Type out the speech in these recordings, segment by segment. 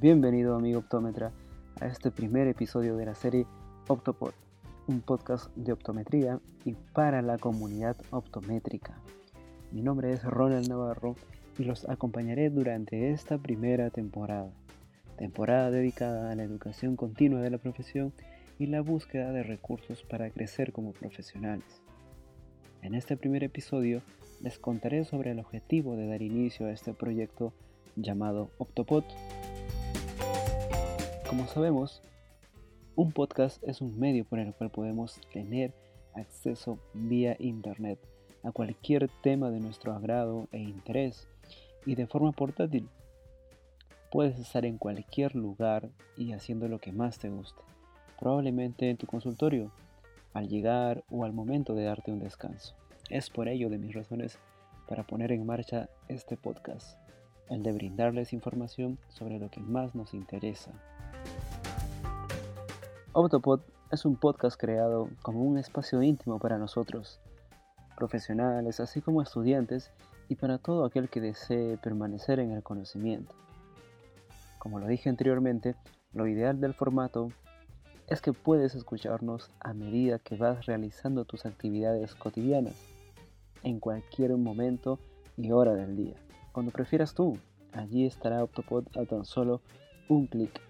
Bienvenido amigo optómetra a este primer episodio de la serie Optopod, un podcast de optometría y para la comunidad optométrica. Mi nombre es Ronald Navarro y los acompañaré durante esta primera temporada, temporada dedicada a la educación continua de la profesión y la búsqueda de recursos para crecer como profesionales. En este primer episodio les contaré sobre el objetivo de dar inicio a este proyecto llamado Optopod como sabemos, un podcast es un medio por el cual podemos tener acceso vía internet a cualquier tema de nuestro agrado e interés y de forma portátil. Puedes estar en cualquier lugar y haciendo lo que más te guste, probablemente en tu consultorio, al llegar o al momento de darte un descanso. Es por ello de mis razones para poner en marcha este podcast, el de brindarles información sobre lo que más nos interesa. Optopod es un podcast creado como un espacio íntimo para nosotros, profesionales así como estudiantes y para todo aquel que desee permanecer en el conocimiento. Como lo dije anteriormente, lo ideal del formato es que puedes escucharnos a medida que vas realizando tus actividades cotidianas, en cualquier momento y hora del día. Cuando prefieras tú, allí estará Optopod a tan solo un clic.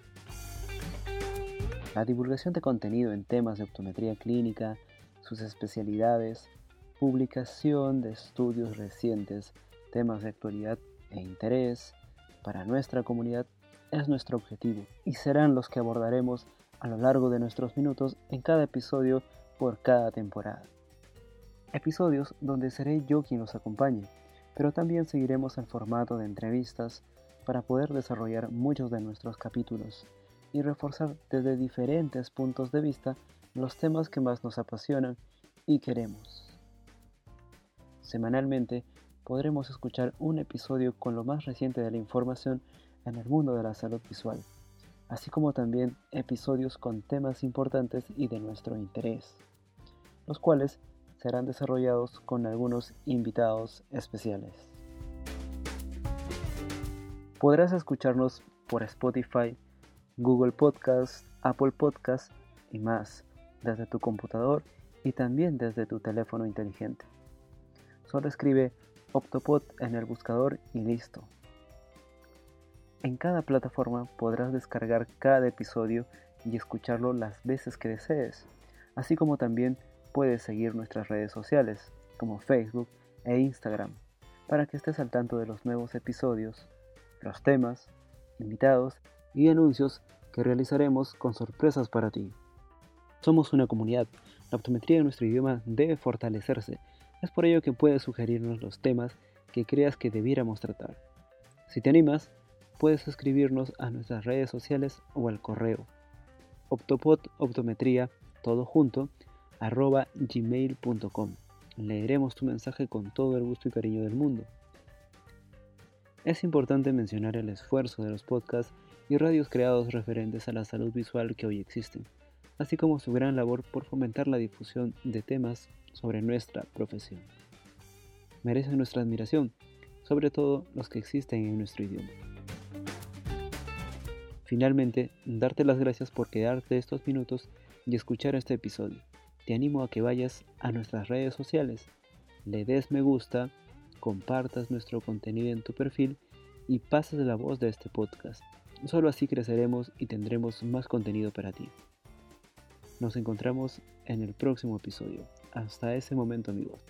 La divulgación de contenido en temas de optometría clínica, sus especialidades, publicación de estudios recientes, temas de actualidad e interés para nuestra comunidad es nuestro objetivo y serán los que abordaremos a lo largo de nuestros minutos en cada episodio por cada temporada. Episodios donde seré yo quien los acompañe, pero también seguiremos el formato de entrevistas para poder desarrollar muchos de nuestros capítulos y reforzar desde diferentes puntos de vista los temas que más nos apasionan y queremos. Semanalmente podremos escuchar un episodio con lo más reciente de la información en el mundo de la salud visual, así como también episodios con temas importantes y de nuestro interés, los cuales serán desarrollados con algunos invitados especiales. Podrás escucharnos por Spotify, Google Podcast, Apple Podcast y más desde tu computador y también desde tu teléfono inteligente. Solo escribe Optopod en el buscador y listo. En cada plataforma podrás descargar cada episodio y escucharlo las veces que desees, así como también puedes seguir nuestras redes sociales como Facebook e Instagram para que estés al tanto de los nuevos episodios, los temas, invitados y anuncios que realizaremos con sorpresas para ti. Somos una comunidad, la optometría de nuestro idioma debe fortalecerse, es por ello que puedes sugerirnos los temas que creas que debiéramos tratar. Si te animas, puedes escribirnos a nuestras redes sociales o al correo optopodoptometría todo junto arroba gmail.com. Leeremos tu mensaje con todo el gusto y cariño del mundo. Es importante mencionar el esfuerzo de los podcasts y radios creados referentes a la salud visual que hoy existen, así como su gran labor por fomentar la difusión de temas sobre nuestra profesión. Merecen nuestra admiración, sobre todo los que existen en nuestro idioma. Finalmente, darte las gracias por quedarte estos minutos y escuchar este episodio. Te animo a que vayas a nuestras redes sociales, le des me gusta, compartas nuestro contenido en tu perfil y pases la voz de este podcast. Solo así creceremos y tendremos más contenido para ti. Nos encontramos en el próximo episodio. Hasta ese momento amigos.